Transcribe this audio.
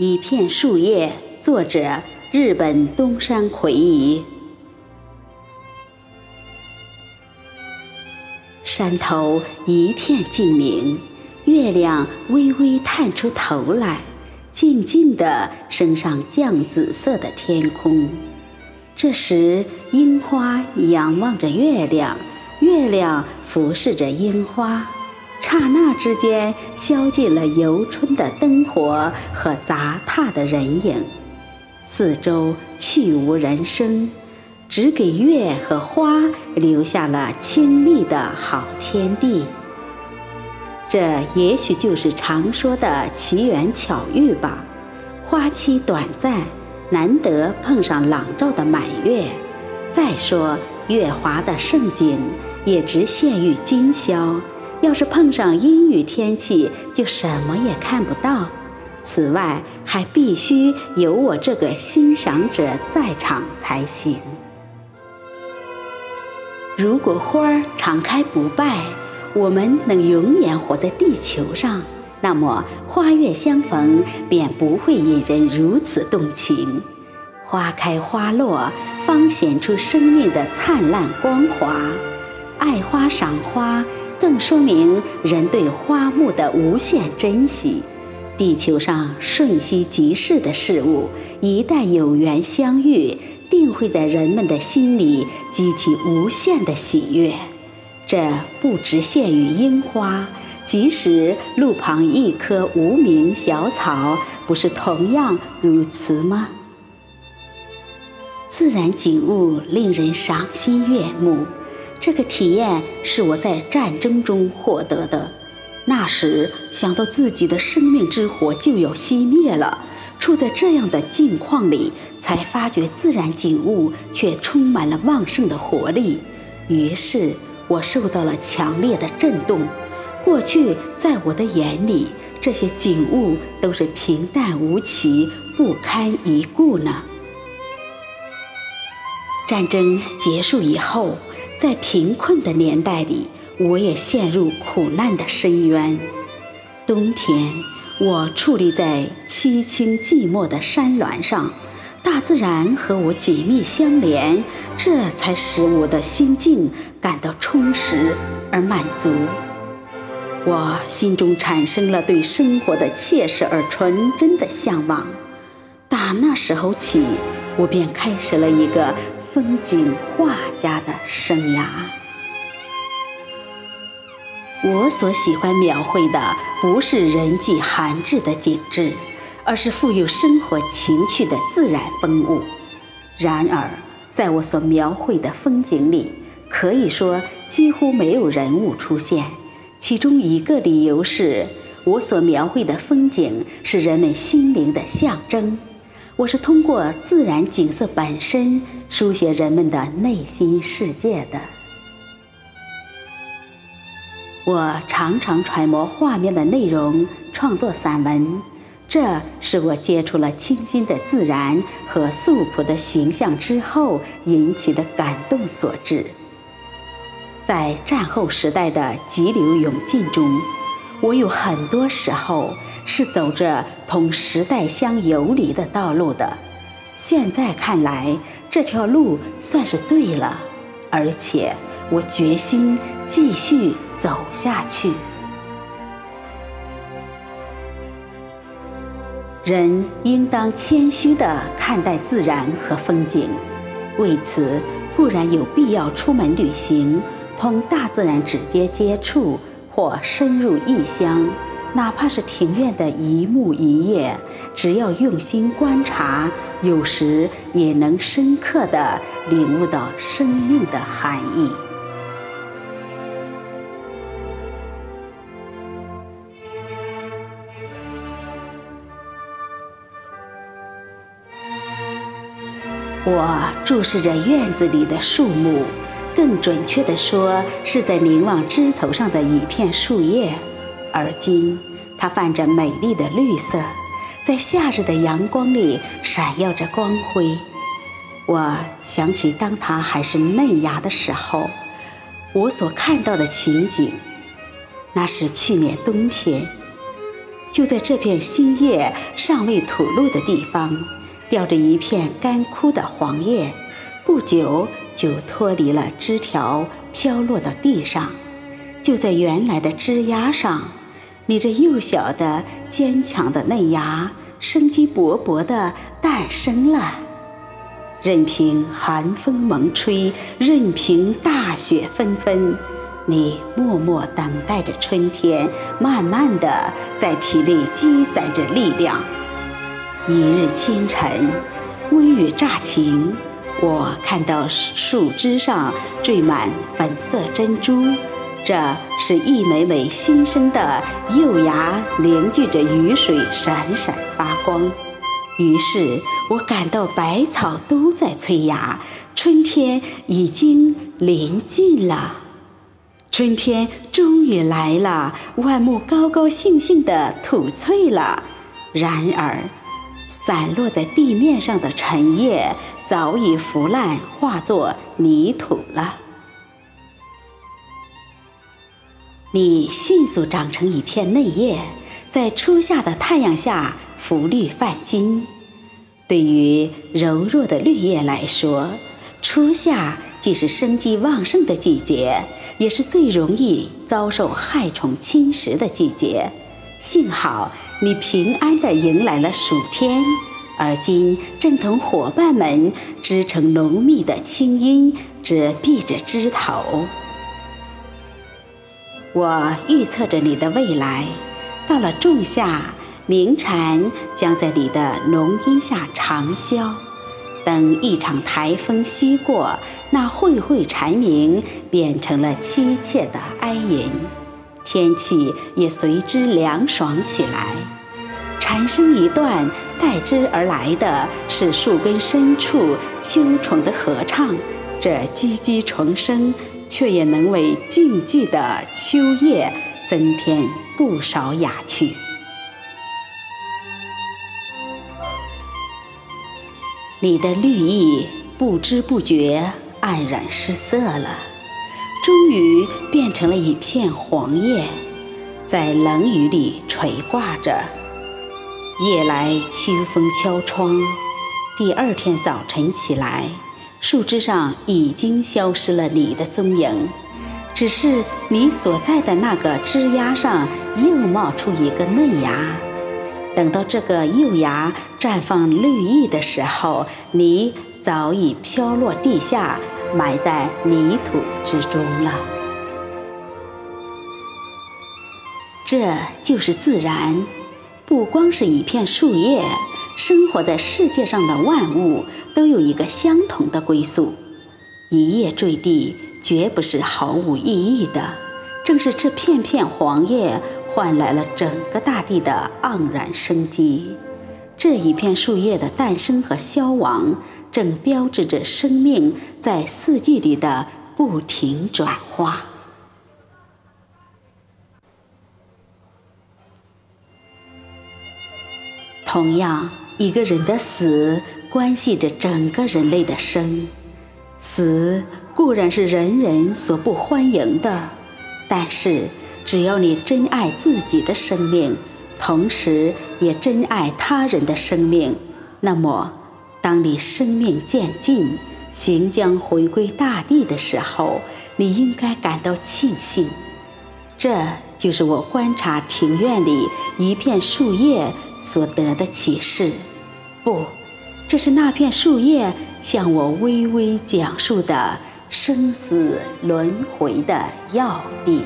一片树叶，作者日本东山魁夷。山头一片静明，月亮微微探出头来，静静地升上绛紫色的天空。这时，樱花仰望着月亮，月亮俯视着樱花。刹那之间，消尽了游春的灯火和杂沓的人影，四周去无人声，只给月和花留下了清丽的好天地。这也许就是常说的奇缘巧遇吧。花期短暂，难得碰上朗照的满月。再说月华的盛景，也只限于今宵。要是碰上阴雨天气，就什么也看不到。此外，还必须有我这个欣赏者在场才行。如果花儿常开不败，我们能永远活在地球上，那么花月相逢便不会引人如此动情。花开花落，方显出生命的灿烂光华。爱花赏花。更说明人对花木的无限珍惜。地球上瞬息即逝的事物，一旦有缘相遇，定会在人们的心里激起无限的喜悦。这不只限于樱花，即使路旁一棵无名小草，不是同样如此吗？自然景物令人赏心悦目。这个体验是我在战争中获得的，那时想到自己的生命之火就要熄灭了，处在这样的境况里，才发觉自然景物却充满了旺盛的活力。于是我受到了强烈的震动。过去在我的眼里，这些景物都是平淡无奇、不堪一顾呢。战争结束以后。在贫困的年代里，我也陷入苦难的深渊。冬天，我矗立在凄清寂寞的山峦上，大自然和我紧密相连，这才使我的心境感到充实而满足。我心中产生了对生活的切实而纯真的向往。打那时候起，我便开始了一个。风景画家的生涯，我所喜欢描绘的不是人迹罕至的景致，而是富有生活情趣的自然风物。然而，在我所描绘的风景里，可以说几乎没有人物出现。其中一个理由是，我所描绘的风景是人们心灵的象征。我是通过自然景色本身书写人们的内心世界的。我常常揣摩画面的内容，创作散文，这是我接触了清新的自然和素朴的形象之后引起的感动所致。在战后时代的急流勇进中，我有很多时候。是走着同时代相游离的道路的，现在看来，这条路算是对了，而且我决心继续走下去。人应当谦虚地看待自然和风景，为此固然有必要出门旅行，同大自然直接接触，或深入异乡。哪怕是庭院的一木一叶，只要用心观察，有时也能深刻地领悟到生命的含义。我注视着院子里的树木，更准确地说，是在凝望枝头上的一片树叶。而今，它泛着美丽的绿色，在夏日的阳光里闪耀着光辉。我想起当它还是嫩芽的时候，我所看到的情景。那是去年冬天，就在这片新叶尚未吐露的地方，吊着一片干枯的黄叶，不久就脱离了枝条，飘落到地上。就在原来的枝丫上，你这幼小的、坚强的嫩芽，生机勃勃地诞生了。任凭寒风猛吹，任凭大雪纷纷。你默默等待着春天，慢慢的在体内积攒着力量。一日清晨，微雨乍晴，我看到树枝上缀满粉色珍珠，这是一枚枚新生的幼芽凝聚着雨水，闪闪发光。于是我感到百草都在催芽，春天已经临近了。春天终于来了，万木高高兴兴地吐翠了。然而，散落在地面上的陈叶早已腐烂，化作泥土了。你迅速长成一片嫩叶，在初夏的太阳下浮绿泛金。对于柔弱的绿叶来说，初夏。既是生机旺盛的季节，也是最容易遭受害虫侵蚀的季节。幸好你平安地迎来了暑天，而今正同伙伴们织成浓密的青荫，遮蔽着枝头。我预测着你的未来，到了仲夏，鸣蝉将在你的浓荫下长啸。等一场台风袭过，那会会蝉鸣变成了凄切的哀吟，天气也随之凉爽起来。蝉声一断，代之而来的是树根深处秋虫的合唱。这唧唧虫声，却也能为静寂的秋夜增添不少雅趣。你的绿意不知不觉黯然失色了，终于变成了一片黄叶，在冷雨里垂挂着。夜来秋风敲窗，第二天早晨起来，树枝上已经消失了你的踪影，只是你所在的那个枝丫上又冒出一个嫩芽。等到这个幼芽绽放绿意的时候，你早已飘落地下，埋在泥土之中了。这就是自然，不光是一片树叶，生活在世界上的万物都有一个相同的归宿。一叶坠地，绝不是毫无意义的。正是这片片黄叶。换来了整个大地的盎然生机。这一片树叶的诞生和消亡，正标志着生命在四季里的不停转化。同样，一个人的死关系着整个人类的生。死固然是人人所不欢迎的，但是。只要你珍爱自己的生命，同时也珍爱他人的生命，那么，当你生命渐尽，行将回归大地的时候，你应该感到庆幸。这就是我观察庭院里一片树叶所得的启示。不，这是那片树叶向我微微讲述的生死轮回的要地。